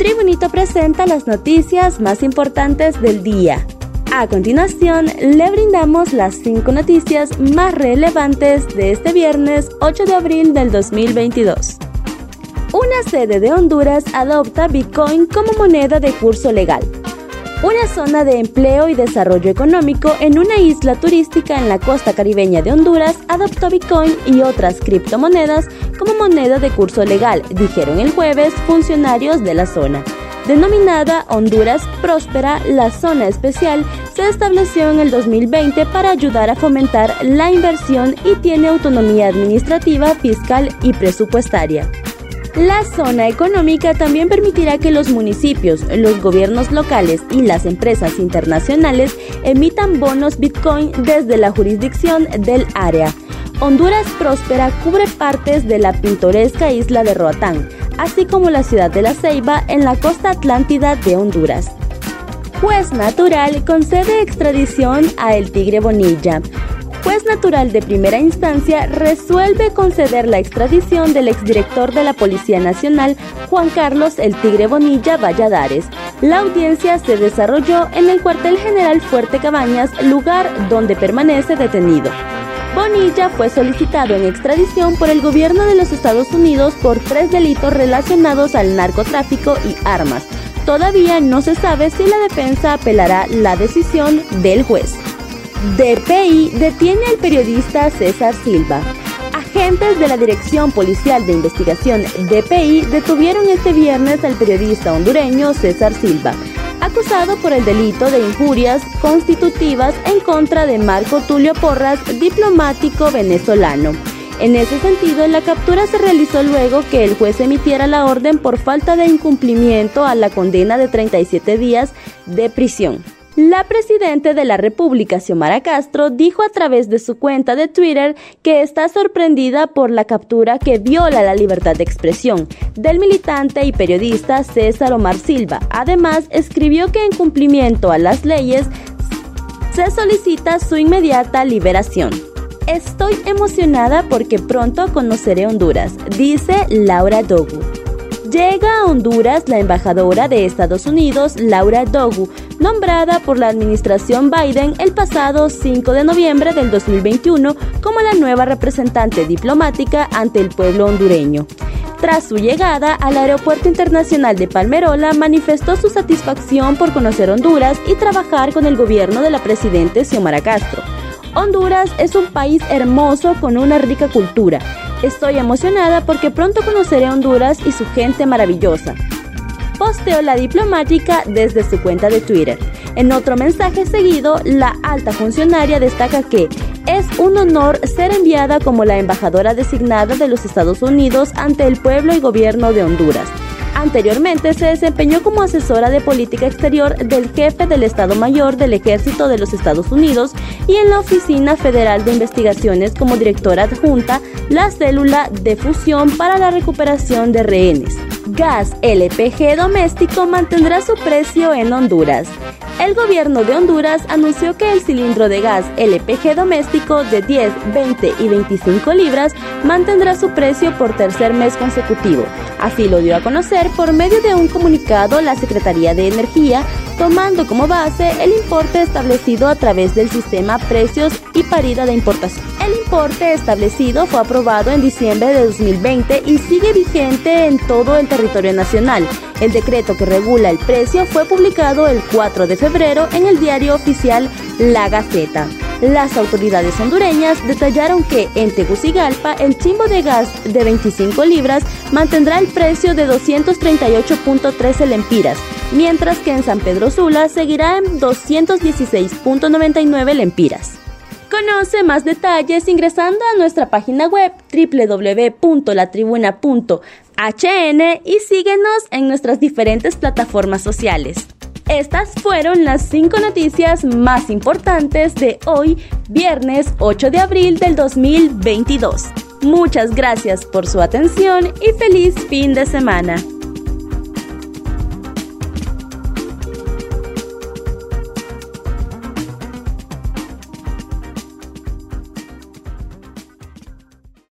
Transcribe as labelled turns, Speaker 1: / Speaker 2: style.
Speaker 1: Tribunito presenta las noticias más importantes del día. A continuación, le brindamos las cinco noticias más relevantes de este viernes 8 de abril del 2022. Una sede de Honduras adopta Bitcoin como moneda de curso legal una zona de empleo y desarrollo económico en una isla turística en la costa caribeña de Honduras adoptó Bitcoin y otras criptomonedas como moneda de curso legal, dijeron el jueves funcionarios de la zona. Denominada Honduras Próspera, la zona especial se estableció en el 2020 para ayudar a fomentar la inversión y tiene autonomía administrativa, fiscal y presupuestaria. La zona económica también permitirá que los municipios, los gobiernos locales y las empresas internacionales emitan bonos Bitcoin desde la jurisdicción del área. Honduras Próspera cubre partes de la pintoresca isla de Roatán, así como la ciudad de La Ceiba en la costa atlántida de Honduras. Juez natural concede extradición a El Tigre Bonilla juez natural de primera instancia resuelve conceder la extradición del exdirector de la Policía Nacional, Juan Carlos El Tigre Bonilla Valladares. La audiencia se desarrolló en el cuartel general Fuerte Cabañas, lugar donde permanece detenido. Bonilla fue solicitado en extradición por el gobierno de los Estados Unidos por tres delitos relacionados al narcotráfico y armas. Todavía no se sabe si la defensa apelará la decisión del juez. DPI detiene al periodista César Silva. Agentes de la Dirección Policial de Investigación DPI detuvieron este viernes al periodista hondureño César Silva, acusado por el delito de injurias constitutivas en contra de Marco Tulio Porras, diplomático venezolano. En ese sentido, la captura se realizó luego que el juez emitiera la orden por falta de incumplimiento a la condena de 37 días de prisión. La presidenta de la República, Xiomara Castro, dijo a través de su cuenta de Twitter que está sorprendida por la captura que viola la libertad de expresión del militante y periodista César Omar Silva. Además, escribió que en cumplimiento a las leyes se solicita su inmediata liberación. Estoy emocionada porque pronto conoceré Honduras, dice Laura Dogu. Llega a Honduras la embajadora de Estados Unidos, Laura Dogu, nombrada por la administración Biden el pasado 5 de noviembre del 2021 como la nueva representante diplomática ante el pueblo hondureño. Tras su llegada al Aeropuerto Internacional de Palmerola, manifestó su satisfacción por conocer Honduras y trabajar con el gobierno de la presidenta Xiomara Castro. Honduras es un país hermoso con una rica cultura Estoy emocionada porque pronto conoceré Honduras y su gente maravillosa. Posteó la diplomática desde su cuenta de Twitter. En otro mensaje seguido, la alta funcionaria destaca que es un honor ser enviada como la embajadora designada de los Estados Unidos ante el pueblo y gobierno de Honduras. Anteriormente se desempeñó como asesora de política exterior del jefe del Estado Mayor del Ejército de los Estados Unidos y en la Oficina Federal de Investigaciones como directora adjunta la célula de fusión para la recuperación de rehenes. Gas LPG doméstico mantendrá su precio en Honduras. El gobierno de Honduras anunció que el cilindro de gas LPG doméstico de 10, 20 y 25 libras mantendrá su precio por tercer mes consecutivo. Así lo dio a conocer por medio de un comunicado la Secretaría de Energía, tomando como base el importe establecido a través del sistema precios y parida de importación. El importe establecido fue aprobado en diciembre de 2020 y sigue vigente en todo el territorio nacional. El decreto que regula el precio fue publicado el 4 de febrero en el diario oficial La Gaceta. Las autoridades hondureñas detallaron que en Tegucigalpa el chimbo de gas de 25 libras mantendrá el precio de 238.13 lempiras, mientras que en San Pedro Sula seguirá en 216.99 lempiras. Conoce más detalles ingresando a nuestra página web www.latribuna.hn y síguenos en nuestras diferentes plataformas sociales. Estas fueron las cinco noticias más importantes de hoy, viernes 8 de abril del 2022. Muchas gracias por su atención y feliz fin de semana.